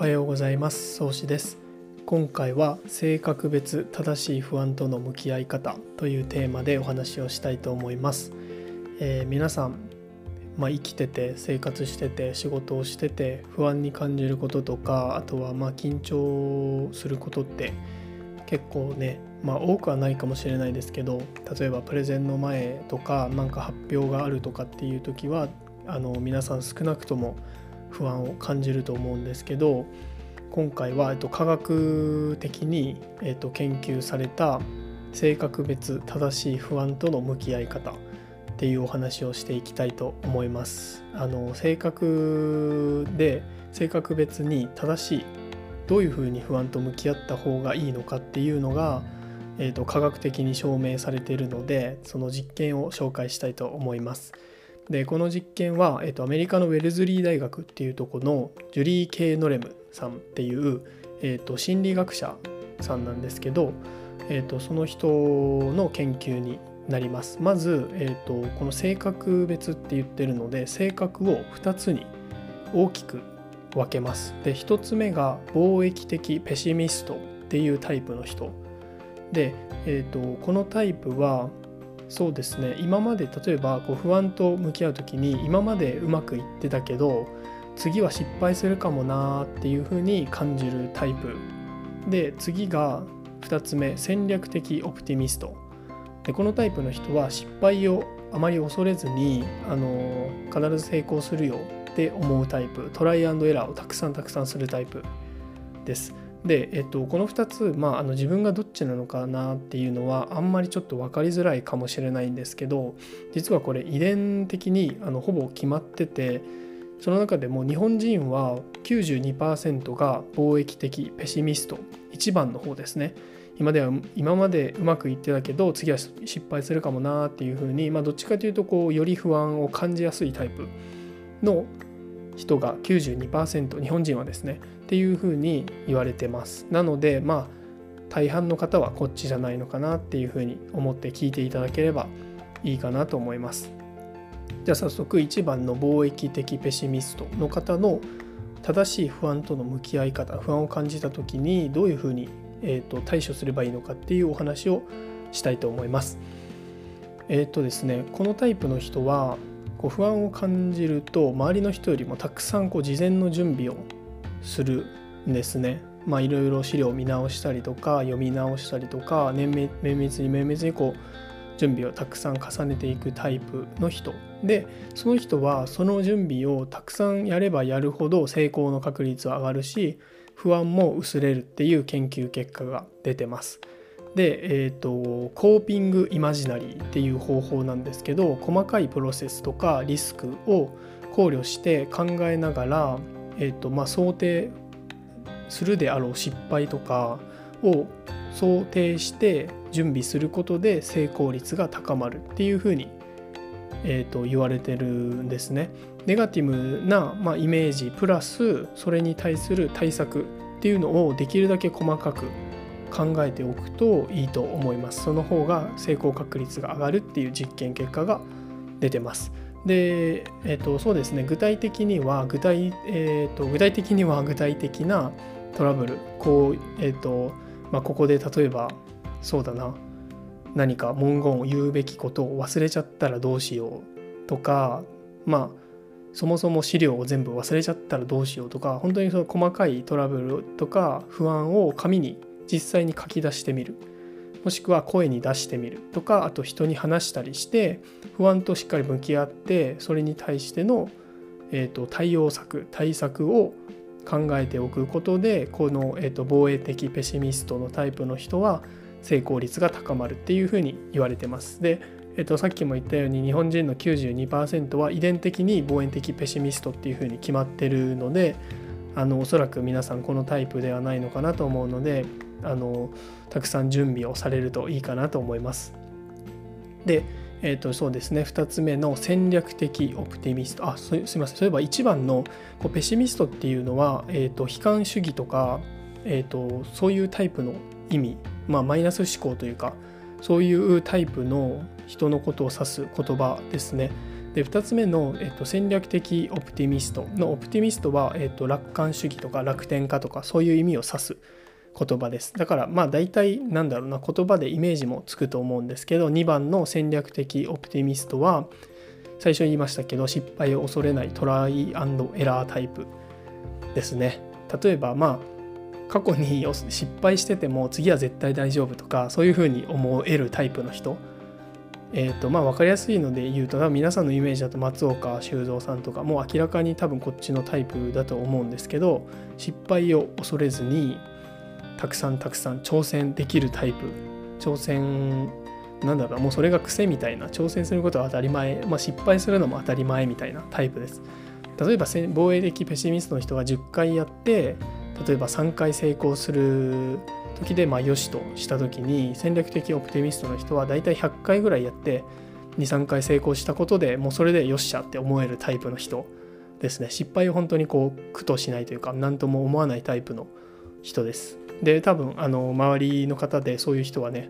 おはようございます。宗師です。今回は性格別正しい不安との向き合い方というテーマでお話をしたいと思います、えー、皆さんまあ、生きてて生活してて仕事をしてて不安に感じることとかあとはまあ緊張することって結構ねまあ多くはないかもしれないですけど例えばプレゼンの前とか何か発表があるとかっていう時はあの皆さん少なくとも不安を感じると思うんですけど今回は、えっと、科学的に、えっと、研究された性格別正しい不安との向き合い方っていうお話をしていきたいと思います。あの性格で性格別に正しいどういうふうに不安と向き合った方がいいのかっていうのが、えーと科学的に証明されているのでその実験を紹介したいと思います。でこの実験は、えっと、アメリカのウェルズリー大学っていうとこのジュリー・ケイ・ノレムさんっていう、えっと、心理学者さんなんですけど、えっと、その人の研究になります。まず、えっと、この性格別って言ってるので性格を2つに大きく分けます。で1つ目が貿易的ペシミストっていうタイプの人。で、えーとこのタイプはそうですね。今まで例えばこう不安と向き合う時に今までうまくいってたけど次は失敗するかもなっていうふうに感じるタイプ。で次が2つ目戦略的オプティミスト。でこのタイプの人は失敗をあまり恐れずにあの必ず成功するよって思うタイプ。トライアンドエラーをたくさんたくさんするタイプです。で、えっと、この2つ、まあ、あの自分がどっちなのかなっていうのはあんまりちょっと分かりづらいかもしれないんですけど実はこれ遺伝的にあのほぼ決まっててその中でも日本人は92%が貿易的ペシミスト1番の方ですね。今では今までうまくいってたけど次は失敗するかもなっていうふうに、まあ、どっちかというとこうより不安を感じやすいタイプの人が92%日本人はですねっていうふうに言われてます。なのでまあ大半の方はこっちじゃないのかなっていうふうに思って聞いていただければいいかなと思います。じゃあ早速1番の貿易的ペシミストの方の正しい不安との向き合い方不安を感じた時にどういうふうに、えーと、対処すればいいのかっていうお話をしたいと思います。えっ、ー、とですねこのタイプの人はこう不安を感じると周りの人よりもたくさんこう事前の準備をするんですね。まあいろいろ資料を見直したりとか読み直したりとか綿密に綿密にこう準備をたくさん重ねていくタイプの人でその人はその準備をたくさんやればやるほど成功の確率は上がるし不安も薄れるっていう研究結果が出てます。で、えーと、コーピングイマジナリーっていう方法なんですけど細かいプロセスとかリスクを考慮して考えながらえーとまあ、想定するであろう失敗とかを想定して準備することで成功率が高まるっていうふうに、えー、と言われてるんですね。ネガティブな、まあ、イメージプラスそれに対する対策っていうのをできるだけ細かく考えておくといいと思います。その方が成功確率が上がるっていう実験結果が出てます。で、えーと、そうですね具体的には具体,、えーと、具体的には具体的なトラブルこう、えーとまあ、ここで例えばそうだな何か文言を言うべきことを忘れちゃったらどうしようとかまあそもそも資料を全部忘れちゃったらどうしようとか本当にその細かいトラブルとか不安を紙に実際に書き出してみるもしくは声に出してみるとかあと人に話したりして不安としっかり向き合ってそれに対しての、えーと、対応策対策を考えておくことでこの、えーと、防衛的ペシミストのタイプの人は成功率が高まるっていうふうに言われてます。で、えーと、さっきも言ったように日本人の92%は遺伝的に防衛的ペシミストっていうふうに決まってるのであのおそらく皆さんこのタイプではないのかなと思うのであのたくさん準備をされるといいかなと思います。で、えー、とそうですね。2つ目の戦略的オプティミスト。あすいません。そういえば1番のこうペシミストっていうのは、えー、と悲観主義とか、えー、とそういうタイプの意味、まあ、マイナス思考というかそういうタイプの人のことを指す言葉ですね。で2つ目の、えっと、戦略的オプティミストのオプティミストは、えっと、楽観主義とか楽天家とかそういう意味を指す。言葉です。だからまあ大体なんだろうな言葉でイメージもつくと思うんですけど2番の戦略的オプティミストは最初に言いましたけど失敗を恐れないトライエラータイプですね。例えばまあ過去に失敗してても次は絶対大丈夫とかそういうふうに思えるタイプの人。えーとまあ、分かりやすいので言うと皆さんのイメージだと松岡修造さんとかもう明らかに多分こっちのタイプだと思うんですけど失敗を恐れずにたくさんたくさん挑戦できるタイプ。挑戦なんだろうもうそれが癖みたいな。挑戦することは当たり前、まあ、失敗するのも当たり前みたいなタイプです。例えば防衛的ペシミストの人が10回やって例えば3回成功する時でまあよしとした時に戦略的オプティミストの人は大体100回ぐらいやって23回成功したことでもうそれでよっしゃって思えるタイプの人ですね。失敗を本当にこう苦としないというか何とも思わないタイプの人です。で多分あの周りの方でそういう人はね、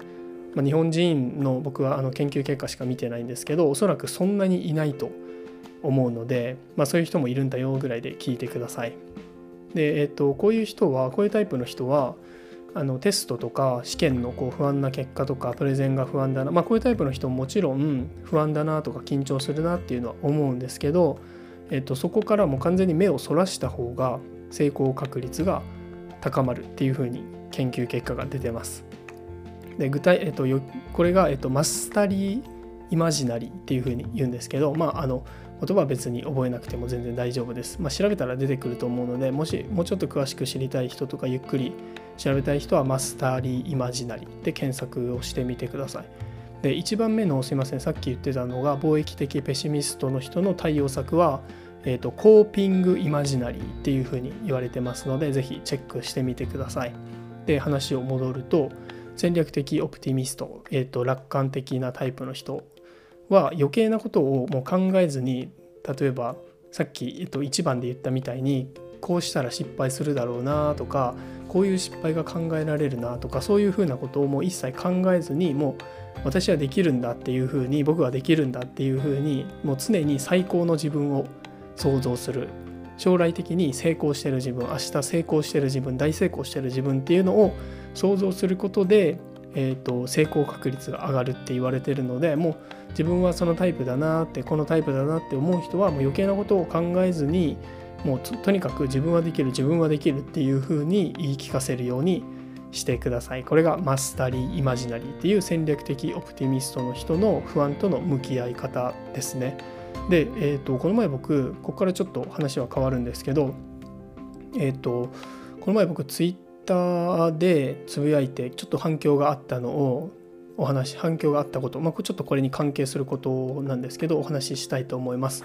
まあ、日本人の僕はあの研究結果しか見てないんですけどおそらくそんなにいないと思うので、まあ、そういう人もいるんだよぐらいで聞いてください。でえっ、とこういう人はこういうタイプの人はあのテストとか試験のこう不安な結果とかプレゼンが不安だな、まあ、こういうタイプの人ももちろん不安だなとか緊張するなっていうのは思うんですけど、えっと、そこからも完全に目をそらした方が成功確率が高まるっていうふうに研究結果が出てます。で具体、えっと、これが、えっと、マスタリーイマジナリーっていうふうに言うんですけど、まあ、あの言葉は別に覚えなくても全然大丈夫です。まあ、調べたら出てくると思うのでもしもうちょっと詳しく知りたい人とかゆっくり調べたい人はマスターリーイマジナリーで検索をしてみてください。で1番目のすいませんさっき言ってたのが貿易的ペシミストの人の対応策は、えーと、コーピングイマジナリーっていうふうに言われてますのでぜひチェックしてみてください。で話を戻ると戦略的オプティミスト、えーと、楽観的なタイプの人は余計なことをもう考えずに例えばさっき、えっと、1番で言ったみたいにこうしたら失敗するだろうなとかこういう失敗が考えられるなとかそういうふうなことをもう一切考えずにもう私はできるんだっていうふうに僕はできるんだっていうふうにもう常に最高の自分を想像する。将来的に成功してる自分明日成功してる自分大成功してる自分っていうのを想像することで、えーと、成功確率が上がるって言われてるのでもう自分はそのタイプだなってこのタイプだなって思う人はもう余計なことを考えずにもうとにかく自分はできる自分はできるっていうふうに言い聞かせるようにしてください。これがマスタリーイマジナリーっていう戦略的オプティミストの人の不安との向き合い方ですね。で、えーと、この前僕ここからちょっと話は変わるんですけどえっ、ー、とこの前僕ツイッターでつぶやいてちょっと反響があったのをお話反響があったこと、まあ、ちょっとこれに関係することなんですけどお話ししたいと思います。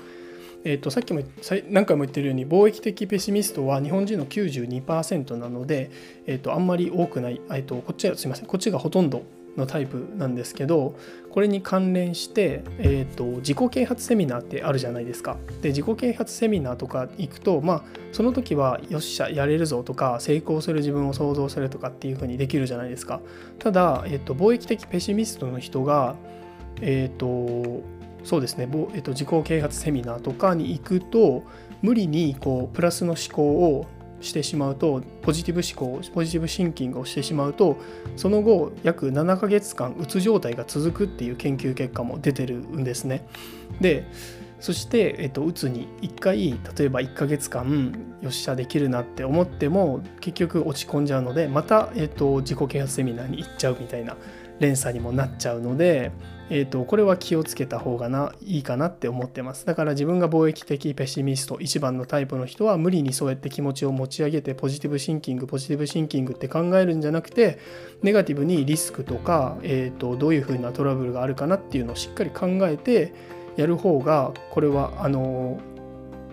えーと、さっきも何回も言ってるように貿易的ペシミストは日本人の92%なので、えーと、あんまり多くない、えーと、こっちはすいませんこっちがほとんどのタイプなんですけどこれに関連して、えー、と自己啓発セミナーってあるじゃないですか。で自己啓発セミナーとか行くとまあその時はよっしゃやれるぞとか成功する自分を想像するとかっていう風にできるじゃないですか。ただ、えー、と貿易的ペシミストの人がえっ、ー、とそうですね、えっと、自己啓発セミナーとかに行くと無理にこうプラスの思考をしてしまうとポジティブ思考ポジティブシンキングをしてしまうとその後約7ヶ月間うつ状態が続くっていう研究結果も出てるんですね。でそして、えっと、うつに1回例えば1ヶ月間よっしゃできるなって思っても結局落ち込んじゃうのでまた、えっと、自己啓発セミナーに行っちゃうみたいな連鎖にもなっちゃうのでえーと、これは気をつけた方がないいかなって思ってます。だから自分が貿易的ペシミスト一番のタイプの人は無理にそうやって気持ちを持ち上げてポジティブシンキングポジティブシンキングって考えるんじゃなくてネガティブにリスクとか、えーと、どういうふうなトラブルがあるかなっていうのをしっかり考えてやる方がこれはあの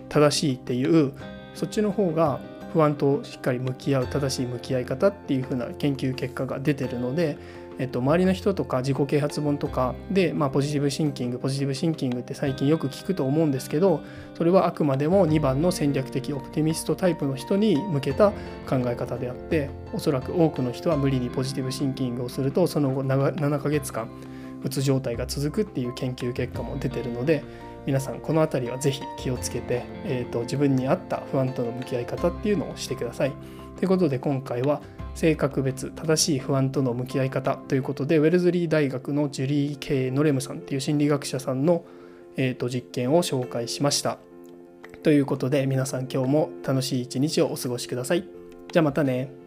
正しいっていうそっちの方が不安としっかり向き合う正しい向き合い方っていうふうな研究結果が出てるのでえっと、周りの人とか自己啓発本とかで、まあ、ポジティブシンキングポジティブシンキングって最近よく聞くと思うんですけどそれはあくまでも2番の戦略的オプティミストタイプの人に向けた考え方であっておそらく多くの人は無理にポジティブシンキングをするとその後7ヶ月間うつ状態が続くっていう研究結果も出てるので、皆さんこの辺りは是非気をつけて、えーと、自分に合った不安との向き合い方っていうのをしてください。ということで今回は性格別正しい不安との向き合い方ということでウェルズリー大学のジュリー・ケイ・ノレムさんっていう心理学者さんの、えーと実験を紹介しました。ということで皆さん今日も楽しい一日をお過ごしください。じゃあまたね。